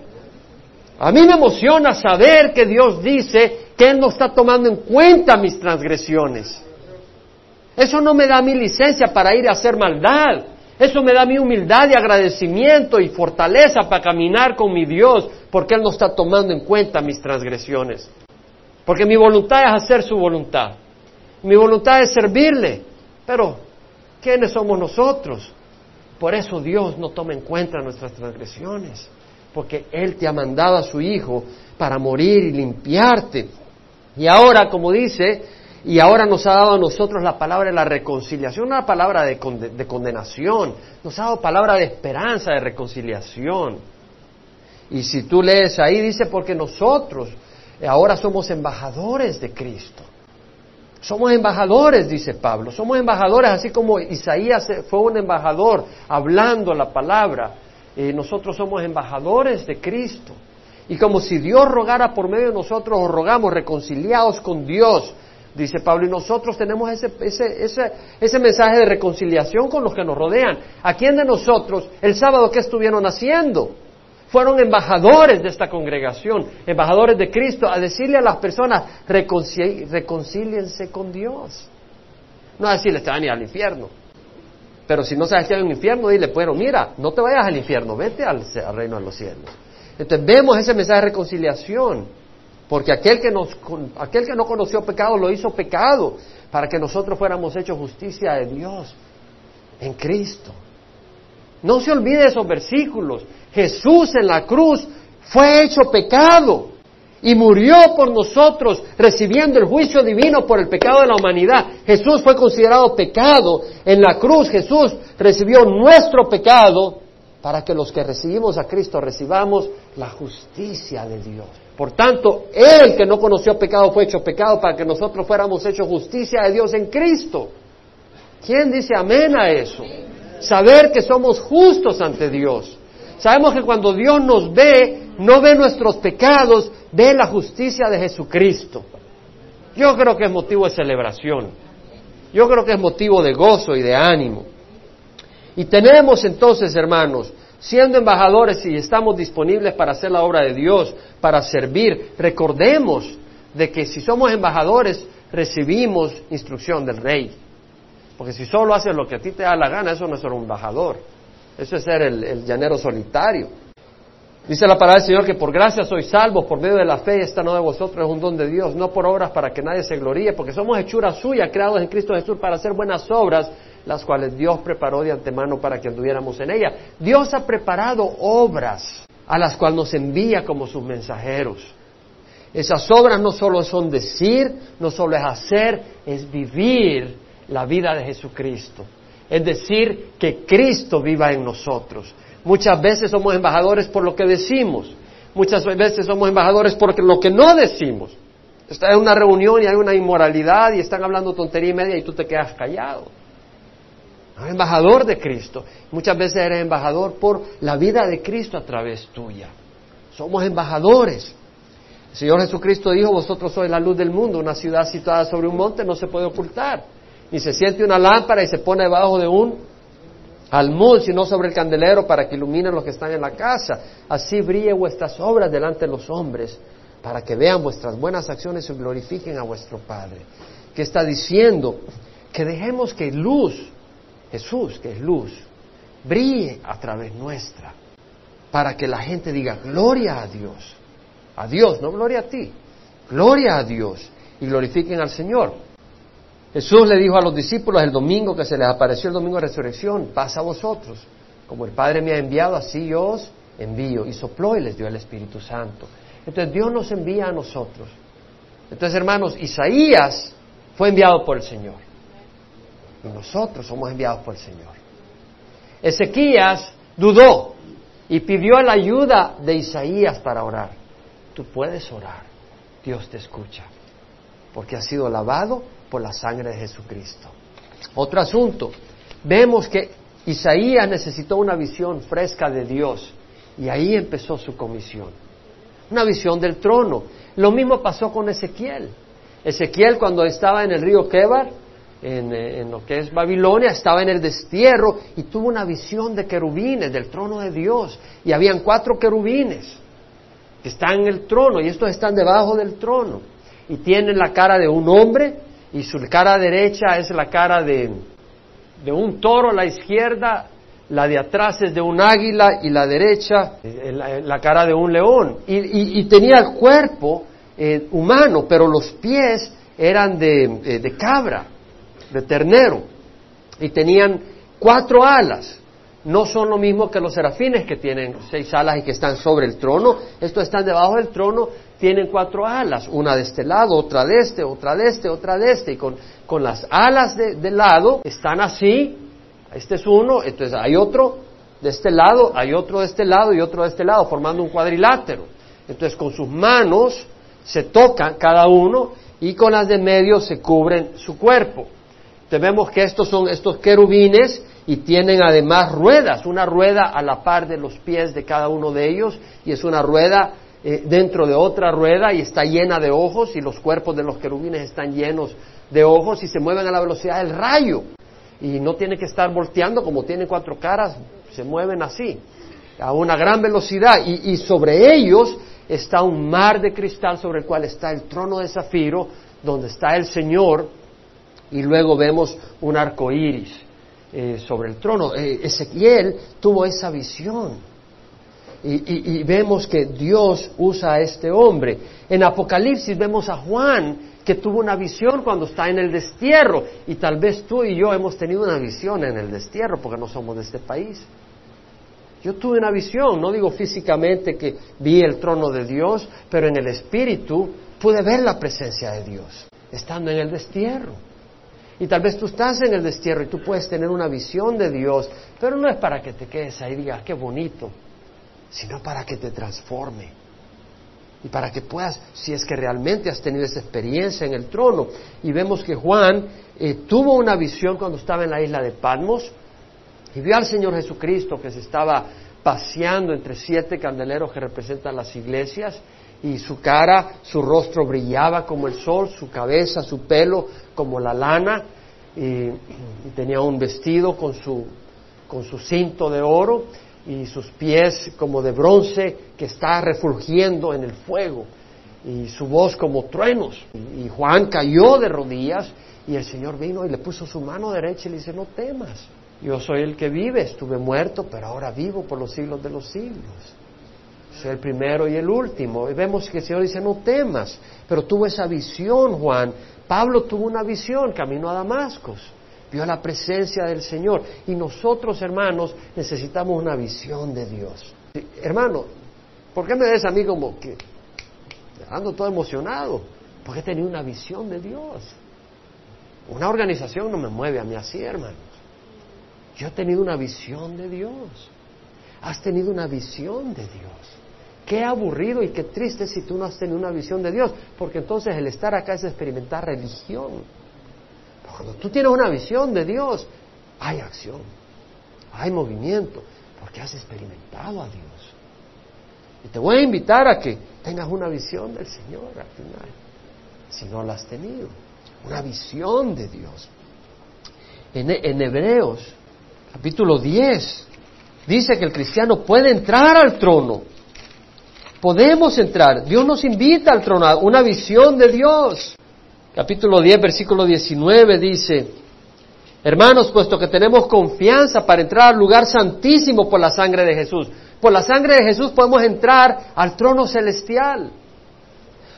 A mí me emociona saber que Dios dice que Él no está tomando en cuenta mis transgresiones. Eso no me da mi licencia para ir a hacer maldad. Eso me da mi humildad y agradecimiento y fortaleza para caminar con mi Dios, porque Él no está tomando en cuenta mis transgresiones. Porque mi voluntad es hacer su voluntad. Mi voluntad es servirle. Pero, ¿quiénes somos nosotros? Por eso Dios no toma en cuenta nuestras transgresiones. Porque Él te ha mandado a su Hijo para morir y limpiarte. Y ahora, como dice y ahora nos ha dado a nosotros la palabra de la reconciliación, una palabra de, de condenación, nos ha dado palabra de esperanza, de reconciliación. Y si tú lees ahí, dice, porque nosotros ahora somos embajadores de Cristo. Somos embajadores, dice Pablo, somos embajadores, así como Isaías fue un embajador hablando la palabra, eh, nosotros somos embajadores de Cristo. Y como si Dios rogara por medio de nosotros, os rogamos reconciliados con Dios, dice Pablo, y nosotros tenemos ese, ese, ese, ese mensaje de reconciliación con los que nos rodean. ¿A quién de nosotros el sábado qué estuvieron haciendo? Fueron embajadores de esta congregación, embajadores de Cristo, a decirle a las personas, reconcíliense con Dios. No a decirles, te van a ir al infierno. Pero si no sabes que hay un infierno, dile, bueno, mira, no te vayas al infierno, vete al, reino de los cielos. Entonces vemos ese mensaje de reconciliación, porque aquel que, nos, aquel que no conoció pecado lo hizo pecado para que nosotros fuéramos hechos justicia de Dios en Cristo. No se olvide esos versículos. Jesús en la cruz fue hecho pecado y murió por nosotros, recibiendo el juicio divino por el pecado de la humanidad. Jesús fue considerado pecado en la cruz. Jesús recibió nuestro pecado para que los que recibimos a Cristo recibamos la justicia de Dios. Por tanto, Él que no conoció pecado fue hecho pecado para que nosotros fuéramos hechos justicia de Dios en Cristo. ¿Quién dice amén a eso? Saber que somos justos ante Dios. Sabemos que cuando Dios nos ve, no ve nuestros pecados, ve la justicia de Jesucristo. Yo creo que es motivo de celebración. Yo creo que es motivo de gozo y de ánimo. Y tenemos entonces, hermanos, siendo embajadores y estamos disponibles para hacer la obra de Dios, para servir, recordemos de que si somos embajadores, recibimos instrucción del rey. Porque si solo haces lo que a ti te da la gana, eso no es ser un embajador. Eso es ser el, llanero solitario. Dice la palabra del Señor que por gracia sois salvos por medio de la fe, esta no de vosotros es un don de Dios, no por obras para que nadie se gloríe, porque somos hechura suya, creados en Cristo Jesús para hacer buenas obras, las cuales Dios preparó de antemano para que anduviéramos en ella. Dios ha preparado obras a las cuales nos envía como sus mensajeros. Esas obras no solo son decir, no solo es hacer, es vivir la vida de Jesucristo. Es decir, que Cristo viva en nosotros. Muchas veces somos embajadores por lo que decimos. Muchas veces somos embajadores por lo que no decimos. Está en una reunión y hay una inmoralidad y están hablando tontería y media y tú te quedas callado. Eres embajador de Cristo. Muchas veces eres embajador por la vida de Cristo a través tuya. Somos embajadores. El Señor Jesucristo dijo, vosotros sois la luz del mundo, una ciudad situada sobre un monte no se puede ocultar ni se siente una lámpara y se pone debajo de un almud, sino sobre el candelero para que iluminen los que están en la casa. Así brille vuestras obras delante de los hombres, para que vean vuestras buenas acciones y glorifiquen a vuestro Padre. Que está diciendo que dejemos que luz, Jesús, que es luz, brille a través nuestra, para que la gente diga gloria a Dios. A Dios, no gloria a ti, gloria a Dios y glorifiquen al Señor. Jesús le dijo a los discípulos el domingo que se les apareció el domingo de resurrección, pasa a vosotros, como el Padre me ha enviado, así yo os envío. Y sopló y les dio el Espíritu Santo. Entonces Dios nos envía a nosotros. Entonces, hermanos, Isaías fue enviado por el Señor. Y nosotros somos enviados por el Señor. Ezequías dudó y pidió la ayuda de Isaías para orar. Tú puedes orar, Dios te escucha, porque has sido lavado por la sangre de Jesucristo. Otro asunto, vemos que Isaías necesitó una visión fresca de Dios y ahí empezó su comisión. Una visión del trono. Lo mismo pasó con Ezequiel. Ezequiel cuando estaba en el río Kebar, en, eh, en, lo que es Babilonia, estaba en el destierro y tuvo una visión de querubines, del trono de Dios. Y habían cuatro querubines que están en el trono y estos están debajo del trono. Y tienen la cara de un hombre y su cara derecha es la cara de, de un toro, la izquierda, la de atrás es de un águila y la derecha la, la cara de un león. Y, tenía el cuerpo eh, humano, pero los pies eran de, eh, de cabra, de ternero, y tenían cuatro alas. No son lo mismo que los serafines que tienen seis alas y que están sobre el trono. Estos están debajo del trono, tienen cuatro alas, una de este lado, otra de este, otra de este, otra de este. Y con, con las alas de, de lado están así. Este es uno, entonces hay otro de este lado, hay otro de este lado y otro de este lado, formando un cuadrilátero. Entonces con sus manos se tocan cada uno y con las de medio se cubren su cuerpo. Entonces vemos que estos son estos querubines y tienen además ruedas, una rueda a la par de los pies de cada uno de ellos y es una rueda eh, dentro de otra rueda y está llena de ojos y los cuerpos de los querubines están llenos de ojos y se mueven a la velocidad del rayo. Y no tienen que estar volteando como tienen cuatro caras, se mueven así a una gran velocidad. Y, y sobre ellos está un mar de cristal sobre el cual está el trono de zafiro donde está el Señor y luego vemos un arco iris eh, sobre el trono. Eh, Ezequiel tuvo esa visión. Y, vemos que Dios usa a este hombre. En Apocalipsis vemos a Juan que tuvo una visión cuando está en el destierro. Y tal vez tú y yo hemos tenido una visión en el destierro porque no somos de este país. Yo tuve una visión, no digo físicamente que vi el trono de Dios, pero en el espíritu pude ver la presencia de Dios, estando en el destierro. Y tal vez tú estás en el destierro y tú puedes tener una visión de Dios, pero no es para que te quedes ahí y digas, qué bonito, sino para que te transforme. Y para que puedas, si es que realmente has tenido esa experiencia en el trono. Y vemos que Juan eh, tuvo una visión cuando estaba en la isla de Patmos y vio al Señor Jesucristo que se estaba paseando entre siete candeleros que representan las iglesias y su cara, su rostro brillaba como el sol, su cabeza, su pelo como la lana, y, tenía un vestido con su, con su cinto de oro y sus pies como de bronce que está refulgiendo en el fuego y su voz como truenos. Y, Juan cayó de rodillas y el Señor vino y le puso su mano derecha y le dice, no temas, yo soy el que vive, estuve muerto, pero ahora vivo por los siglos de los siglos el primero y el último. Y vemos que el Señor dice, no temas. Pero tuvo esa visión, Juan. Pablo tuvo una visión, caminó a Damasco. Vio la presencia del Señor. Y nosotros, hermanos, necesitamos una visión de Dios. Hermano, ¿por qué me ves a mí como que ando todo emocionado? Porque he tenido una visión de Dios. Una organización no me mueve a mí así, hermanos. Yo he tenido una visión de Dios. Has tenido una visión de Dios. Qué aburrido y qué triste si tú no has tenido una visión de Dios, porque entonces el estar acá es experimentar religión. cuando tú tienes una visión de Dios, hay acción, hay movimiento, porque has experimentado a Dios. Y te voy a invitar a que tengas una visión del Señor al final, si no la has tenido, una visión de Dios. En, en Hebreos, capítulo 10, dice que el cristiano puede entrar al trono Podemos entrar. Dios nos invita al trono, una visión de Dios. Capítulo 10, versículo 19 dice, Hermanos, puesto que tenemos confianza para entrar al lugar santísimo por la sangre de Jesús, por la sangre de Jesús podemos entrar al trono celestial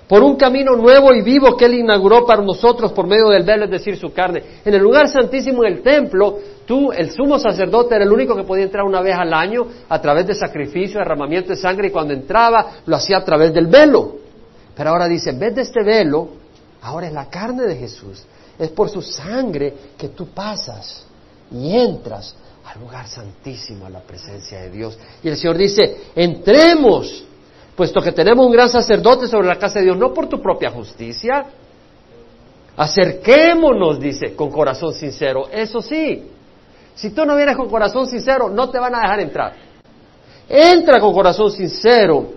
por un camino nuevo y vivo que Él inauguró para nosotros por medio del velo, es decir, su carne. En el lugar santísimo en el templo, tú, el sumo sacerdote, era el único que podía entrar una vez al año a través de sacrificio, derramamiento de sangre, y cuando entraba lo hacía a través del velo. Pero ahora dice, en vez de este velo, ahora es la carne de Jesús. Es por su sangre que tú pasas y entras al lugar santísimo, a la presencia de Dios. Y el Señor dice, entremos puesto que tenemos un gran sacerdote sobre la casa de Dios, no por tu propia justicia. Acerquémonos, dice, con corazón sincero. Eso sí, si tú no vienes con corazón sincero, no te van a dejar entrar. Entra con corazón sincero,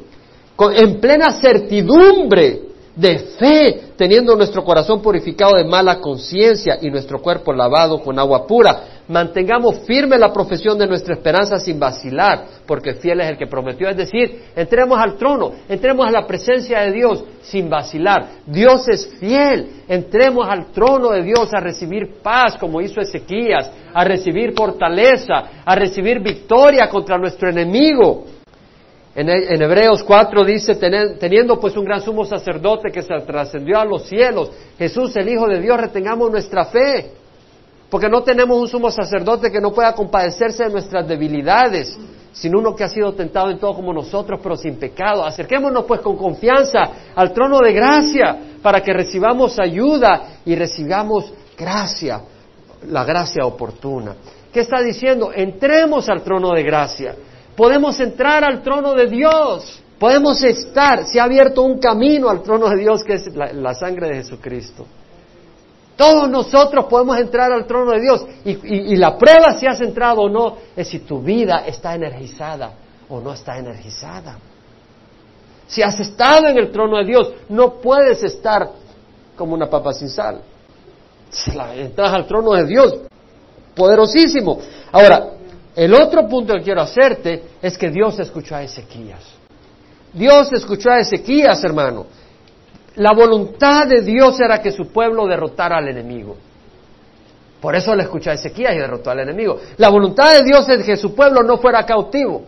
en plena certidumbre de fe, teniendo nuestro corazón purificado de mala conciencia y nuestro cuerpo lavado con agua pura mantengamos firme la profesión de nuestra esperanza sin vacilar, porque fiel es el que prometió. Es decir, entremos al trono, entremos a la presencia de Dios sin vacilar. Dios es fiel, entremos al trono de Dios a recibir paz, como hizo Ezequías, a recibir fortaleza, a recibir victoria contra nuestro enemigo. En, Hebreos 4 dice, teniendo pues un gran sumo sacerdote que se trascendió a los cielos, Jesús el Hijo de Dios, retengamos nuestra fe. Porque no tenemos un sumo sacerdote que no pueda compadecerse de nuestras debilidades, sino uno que ha sido tentado en todo como nosotros, pero sin pecado. Acerquémonos pues con confianza al trono de gracia para que recibamos ayuda y recibamos gracia, la gracia oportuna. ¿Qué está diciendo? Entremos al trono de gracia. Podemos entrar al trono de Dios. Podemos estar, se ha abierto un camino al trono de Dios que es la, sangre de Jesucristo. Todos nosotros podemos entrar al trono de Dios y, la prueba si has entrado o no es si tu vida está energizada o no está energizada. Si has estado en el trono de Dios, no puedes estar como una papa sin sal. Entras al trono de Dios, poderosísimo. Ahora, el otro punto que quiero hacerte es que Dios escuchó a Ezequías. Dios escuchó a Ezequías, hermano. La voluntad de Dios era que su pueblo derrotara al enemigo. Por eso le escuchó a Ezequías y derrotó al enemigo. La voluntad de Dios es que su pueblo no fuera cautivo.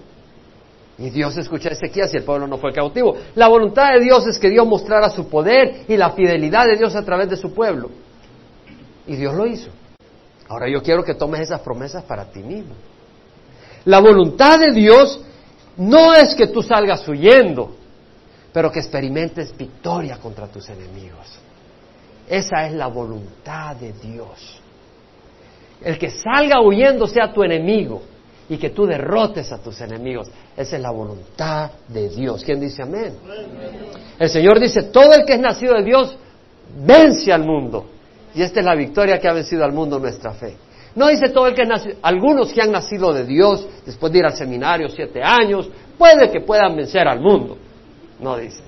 Y Dios escuchó a Ezequías y el pueblo no fue cautivo. La voluntad de Dios es que Dios mostrara su poder y la fidelidad de Dios a través de su pueblo. Y Dios lo hizo. Ahora yo quiero que tomes esas promesas para ti mismo. La voluntad de Dios no es que tú salgas huyendo pero que experimentes victoria contra tus enemigos. Esa es la voluntad de Dios. El que salga huyendo sea tu enemigo y que tú derrotes a tus enemigos. Esa es la voluntad de Dios. ¿Quién dice amén? El Señor dice, todo el que es nacido de Dios vence al mundo. Y esta es la victoria que ha vencido al mundo nuestra fe. No dice todo el que es nacido, algunos que han nacido de Dios, después de ir al seminario siete años, puede que puedan vencer al mundo. No dice.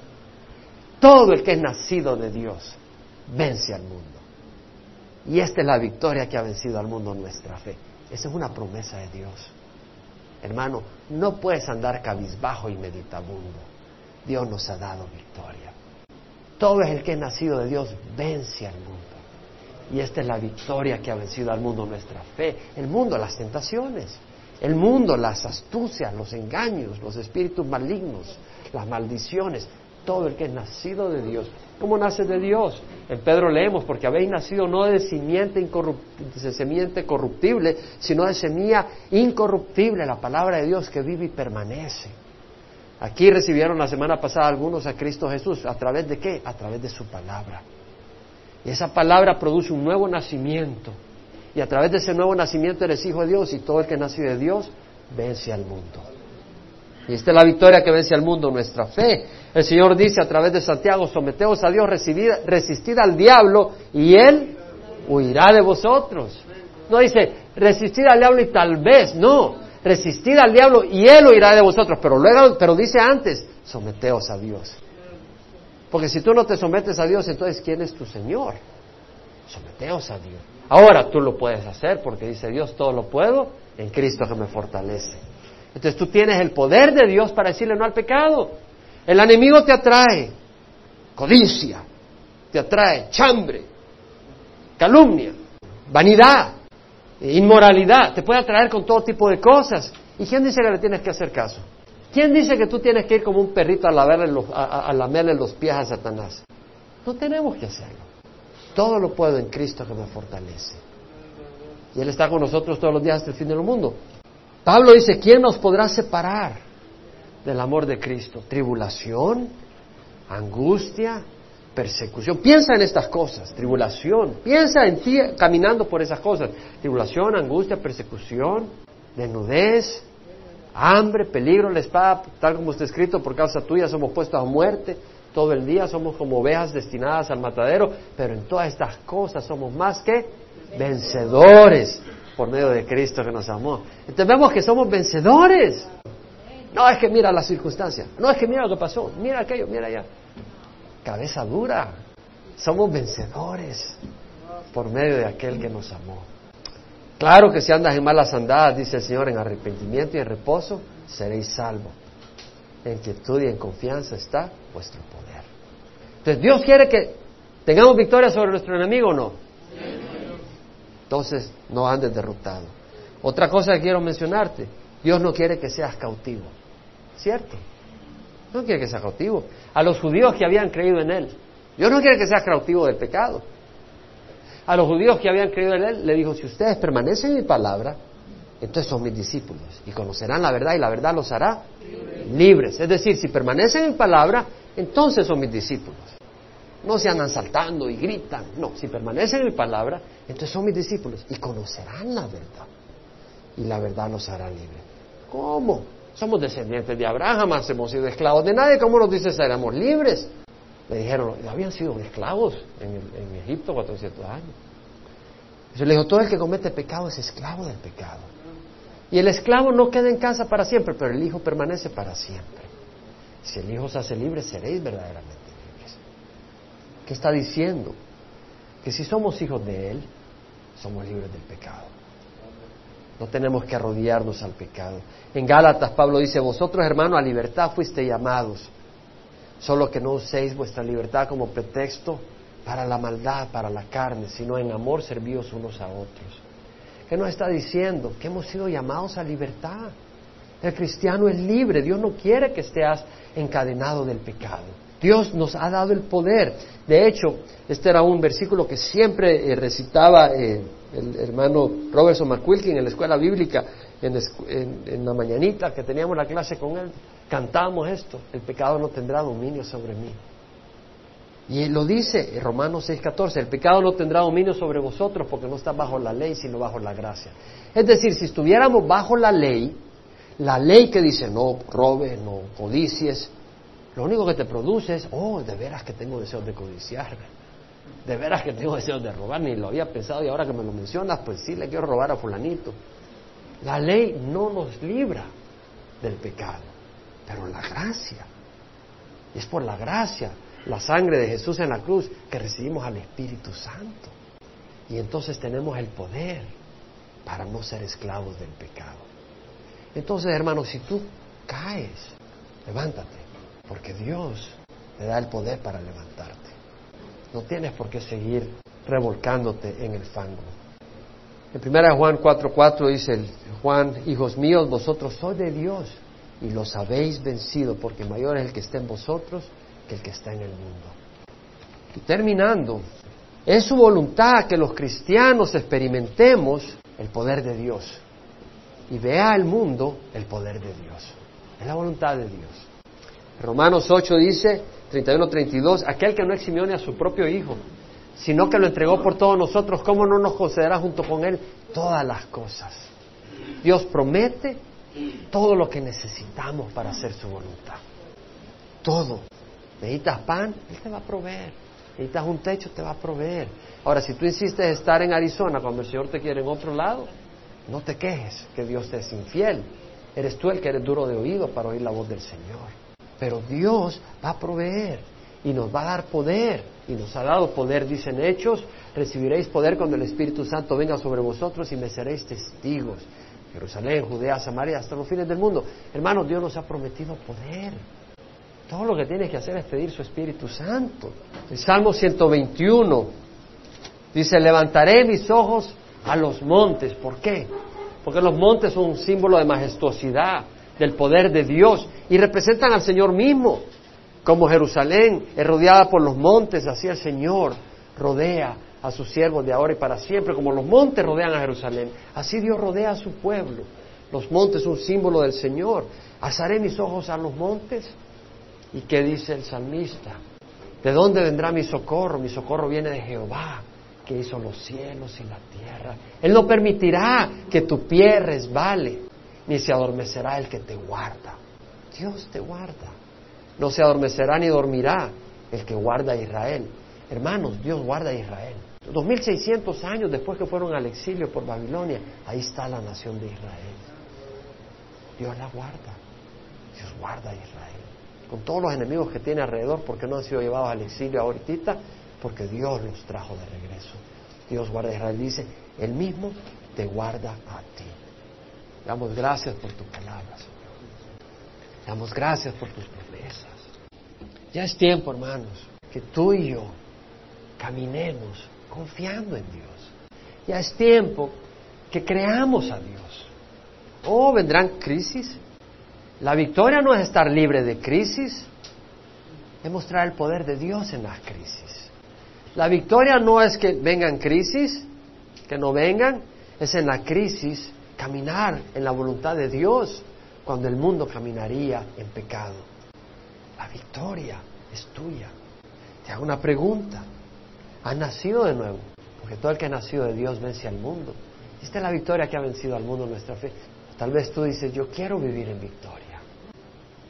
Todo el que es nacido de Dios vence al mundo. Y esta es la victoria que ha vencido al mundo nuestra fe. Esa es una promesa de Dios. Hermano, no puedes andar cabizbajo y meditabundo. Dios nos ha dado victoria. Todo el que es nacido de Dios vence al mundo. Y esta es la victoria que ha vencido al mundo nuestra fe. El mundo, las tentaciones. El mundo, las astucias, los engaños, los espíritus malignos, las maldiciones, todo el que es nacido de Dios. ¿Cómo nace de Dios? En Pedro leemos, porque habéis nacido no de simiente, de semiente corruptible, sino de semilla incorruptible, la palabra de Dios que vive y permanece. Aquí recibieron la semana pasada algunos a Cristo Jesús. ¿A través de qué? A través de su palabra. Y esa palabra produce un nuevo nacimiento. Y a través de ese nuevo nacimiento eres hijo de Dios y todo el que nace de Dios vence al mundo. Y esta es la victoria que vence al mundo, nuestra fe. El Señor dice a través de Santiago, someteos a Dios, resistid al diablo y Él huirá de vosotros. No dice, resistid al diablo y tal vez, no, resistid al diablo y Él huirá de vosotros. Pero luego, pero dice antes, someteos a Dios. Porque si tú no te sometes a Dios, entonces ¿quién es tu Señor? Someteos a Dios. Ahora tú lo puedes hacer porque dice Dios, todo lo puedo en Cristo que me fortalece. Entonces tú tienes el poder de Dios para decirle no al pecado. El enemigo te atrae codicia, te atrae chambre, calumnia, vanidad, inmoralidad, te puede atraer con todo tipo de cosas. ¿Y quién dice que le tienes que hacer caso? ¿Quién dice que tú tienes que ir como un perrito a, lavarle los, a, lamerle los pies a Satanás? No tenemos que hacerlo. Todo lo puedo en Cristo que me fortalece. Y Él está con nosotros todos los días hasta el fin del mundo. Pablo dice, ¿quién nos podrá separar del amor de Cristo? Tribulación, angustia, persecución. Piensa en estas cosas, tribulación. Piensa en ti caminando por esas cosas. Tribulación, angustia, persecución, desnudez, hambre, peligro, la espada, tal como está escrito, por causa tuya somos puestos a muerte. Todo el día somos como ovejas destinadas al matadero, pero en todas estas cosas somos más que vencedores por medio de Cristo que nos amó. Entonces vemos que somos vencedores. No es que mira las circunstancias, no es que mira lo que pasó, mira aquello, mira allá. Cabeza dura. Somos vencedores por medio de aquel que nos amó. Claro que si andas en malas andadas, dice el Señor, en arrepentimiento y en reposo, seréis salvos. En quietud y en confianza está vuestro poder. Entonces, ¿Dios quiere que tengamos victoria sobre nuestro enemigo o no? Entonces, no andes derrotado. Otra cosa que quiero mencionarte, Dios no quiere que seas cautivo, ¿cierto? No quiere que seas cautivo. A los judíos que habían creído en Él, Dios no quiere que seas cautivo del pecado. A los judíos que habían creído en él, le dijo, si ustedes permanecen en mi palabra, entonces son mis discípulos y conocerán la verdad y la verdad los hará libres. Es decir, si permanecen en mi palabra, entonces son mis discípulos. No se andan saltando y gritan. No, si permanecen en mi palabra, entonces son mis discípulos y conocerán la verdad. Y la verdad los hará libres. ¿Cómo? Somos descendientes de Abraham, hemos sido esclavos de nadie. ¿Cómo nos dice seremos libres? Le dijeron, habían sido esclavos en, Egipto 400 años. Entonces le dijo, todo el que comete pecado es esclavo del pecado. Y el esclavo no queda en casa para siempre, pero el hijo permanece para siempre. Si el hijo se hace libre, seréis verdaderamente ¿Qué está diciendo? Que si somos hijos de Él, somos libres del pecado. No tenemos que arrodillarnos al pecado. En Gálatas Pablo dice, vosotros hermanos a libertad fuiste llamados, solo que no uséis vuestra libertad como pretexto para la maldad, para la carne, sino en amor servíos unos a otros. ¿Qué nos está diciendo? Que hemos sido llamados a libertad. El cristiano es libre, Dios no quiere que estés encadenado del pecado. Dios nos ha dado el poder. De hecho, este era un versículo que siempre eh, recitaba eh, el hermano Robertson McQuilkin en la escuela bíblica, en, la mañanita que teníamos la clase con él. Cantábamos esto, el pecado no tendrá dominio sobre mí. Y lo dice Romanos 6:14, el pecado no tendrá dominio sobre vosotros porque no está bajo la ley, sino bajo la gracia. Es decir, si estuviéramos bajo la ley, la ley que dice no robe, no codicies, lo único que te produce es, oh, de veras que tengo deseos de codiciar, de veras que tengo deseos de robar, ni lo había pensado y ahora que me lo mencionas, pues sí le quiero robar a fulanito. La ley no nos libra del pecado, pero la gracia. Es por la gracia, la sangre de Jesús en la cruz, que recibimos al Espíritu Santo. Y entonces tenemos el poder para no ser esclavos del pecado. Entonces, hermanos, si tú caes, levántate porque Dios te da el poder para levantarte. No tienes por qué seguir revolcándote en el fango. En 1 Juan 4:4 dice Juan, hijos míos, vosotros sois de Dios y los habéis vencido, porque mayor es el que está en vosotros que el que está en el mundo. Y terminando, es su voluntad que los cristianos experimentemos el poder de Dios y vea al mundo el poder de Dios. Es la voluntad de Dios. Romanos 8 dice, 31-32, aquel que no eximió ni a su propio Hijo, sino que lo entregó por todos nosotros, ¿cómo no nos concederá junto con Él todas las cosas? Dios promete todo lo que necesitamos para hacer su voluntad. Todo. Necesitas pan, Él te va a proveer. Necesitas un techo, te va a proveer. Ahora, si tú insistes en estar en Arizona cuando el Señor te quiere en otro lado, no te quejes que Dios te es infiel. Eres tú el que eres duro de oído para oír la voz del Señor. Pero Dios va a proveer y nos va a dar poder. Y nos ha dado poder, dicen hechos, recibiréis poder cuando el Espíritu Santo venga sobre vosotros y me seréis testigos. Jerusalén, Judea, Samaria, hasta los fines del mundo. Hermanos, Dios nos ha prometido poder. Todo lo que tienes que hacer es pedir su Espíritu Santo. El Salmo 121 dice, levantaré mis ojos a los montes. ¿Por qué? Porque los montes son un símbolo de majestuosidad, del poder de Dios y representan al Señor mismo. Como Jerusalén es rodeada por los montes, así el Señor rodea a sus siervos de ahora y para siempre, como los montes rodean a Jerusalén, así Dios rodea a su pueblo. Los montes un símbolo del Señor. Alzaré mis ojos a los montes. ¿Y qué dice el salmista? ¿De dónde vendrá mi socorro? Mi socorro viene de Jehová, que hizo los cielos y la tierra. Él no permitirá que tu pie resbale ni se adormecerá el que te guarda. Dios te guarda. No se adormecerá ni dormirá el que guarda a Israel. Hermanos, Dios guarda a Israel. 2600 años después que fueron al exilio por Babilonia, ahí está la nación de Israel. Dios la guarda. Dios guarda a Israel. Con todos los enemigos que tiene alrededor, porque no han sido llevados al exilio ahorita, porque Dios los trajo de regreso. Dios guarda a Israel. Dice, Él mismo te guarda a ti. Damos gracias por tu palabra, Señor. Damos gracias por tus promesas. Ya es tiempo, hermanos, que tú y yo caminemos confiando en Dios. Ya es tiempo que creamos a Dios. Oh, vendrán crisis. La victoria no es estar libre de crisis, es mostrar el poder de Dios en las crisis. La victoria no es que vengan crisis, que no vengan, es en la crisis caminar en la voluntad de Dios cuando el mundo caminaría en pecado. La victoria es tuya. Te hago una pregunta. ¿Has nacido de nuevo? Porque todo el que ha nacido de Dios vence al mundo. Esta es la victoria que ha vencido al mundo nuestra fe. Tal vez tú dices, yo quiero vivir en victoria.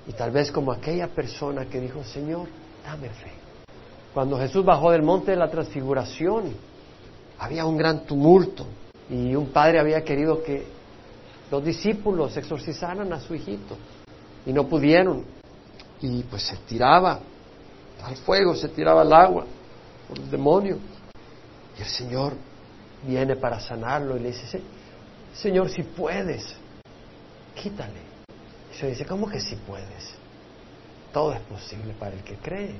Y tal vez como aquella persona que dijo, Señor, dame fe. Cuando Jesús bajó del monte de la transfiguración, había un gran tumulto y un padre había querido que los discípulos exorcizaran a su hijito y no pudieron. Y pues se tiraba al fuego, se tiraba al agua por el demonio. Y el Señor viene para sanarlo y le dice, Señor, si puedes, quítale. Y se dice, ¿cómo que si puedes? Todo es posible para el que cree.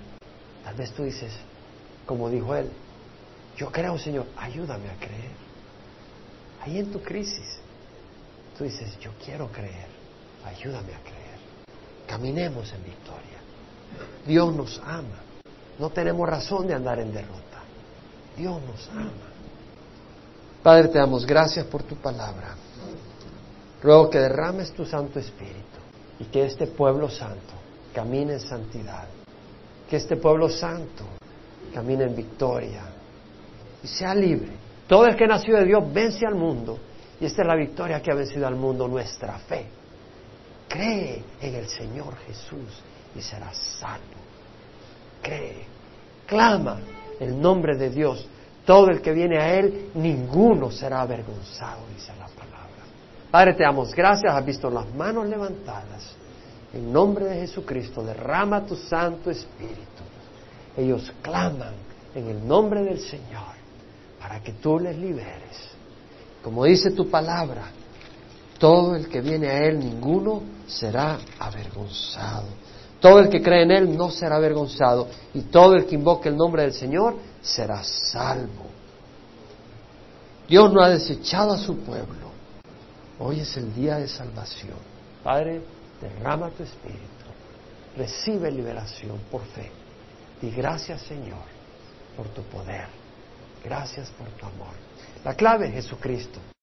Tal vez tú dices, como dijo él, yo creo, Señor, ayúdame a creer. Ahí en tu crisis, tú dices, yo quiero creer, ayúdame a creer. Caminemos en victoria. Dios nos ama. No tenemos razón de andar en derrota. Dios nos ama. Padre, te damos gracias por tu palabra. Ruego que derrames tu Santo Espíritu y que este pueblo santo camine en santidad. Que este pueblo santo camine en victoria y sea libre. Todo el que nació de Dios vence al mundo y esta es la victoria que ha vencido al mundo, nuestra fe. Cree en el Señor Jesús y serás salvo. Cree, clama el nombre de Dios. Todo el que viene a Él, ninguno será avergonzado, dice la palabra. Padre, te damos gracias, has visto las manos levantadas. En nombre de Jesucristo, derrama tu Santo Espíritu. Ellos claman en el nombre del Señor para que tú les liberes. Como dice tu palabra, todo el que viene a Él, ninguno será avergonzado. Todo el que cree en Él no será avergonzado. Y todo el que invoque el nombre del Señor será salvo. Dios no ha desechado a su pueblo. Hoy es el día de salvación. Padre, derrama tu espíritu. Recibe liberación por fe. Y gracias, Señor, por tu poder. Gracias por tu amor. La clave es Jesucristo.